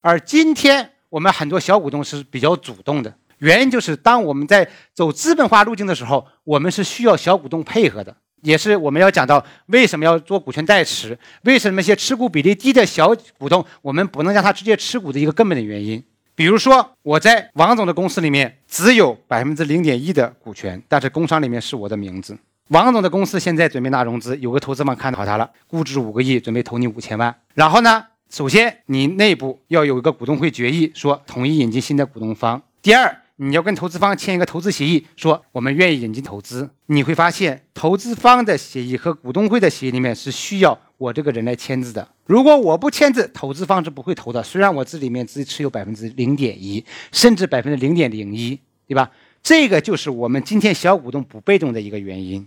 而今天我们很多小股东是比较主动的，原因就是当我们在走资本化路径的时候，我们是需要小股东配合的，也是我们要讲到为什么要做股权代持，为什么一些持股比例低的小股东我们不能让他直接持股的一个根本的原因。比如说，我在王总的公司里面只有百分之零点一的股权，但是工商里面是我的名字。王总的公司现在准备拿融资，有个投资方看好他了，估值五个亿，准备投你五千万。然后呢，首先你内部要有一个股东会决议，说同意引进新的股东方。第二，你要跟投资方签一个投资协议，说我们愿意引进投资。你会发现，投资方的协议和股东会的协议里面是需要我这个人来签字的。如果我不签字，投资方是不会投的。虽然我这里面只持有百分之零点一，甚至百分之零点零一，对吧？这个就是我们今天小股东不被动的一个原因。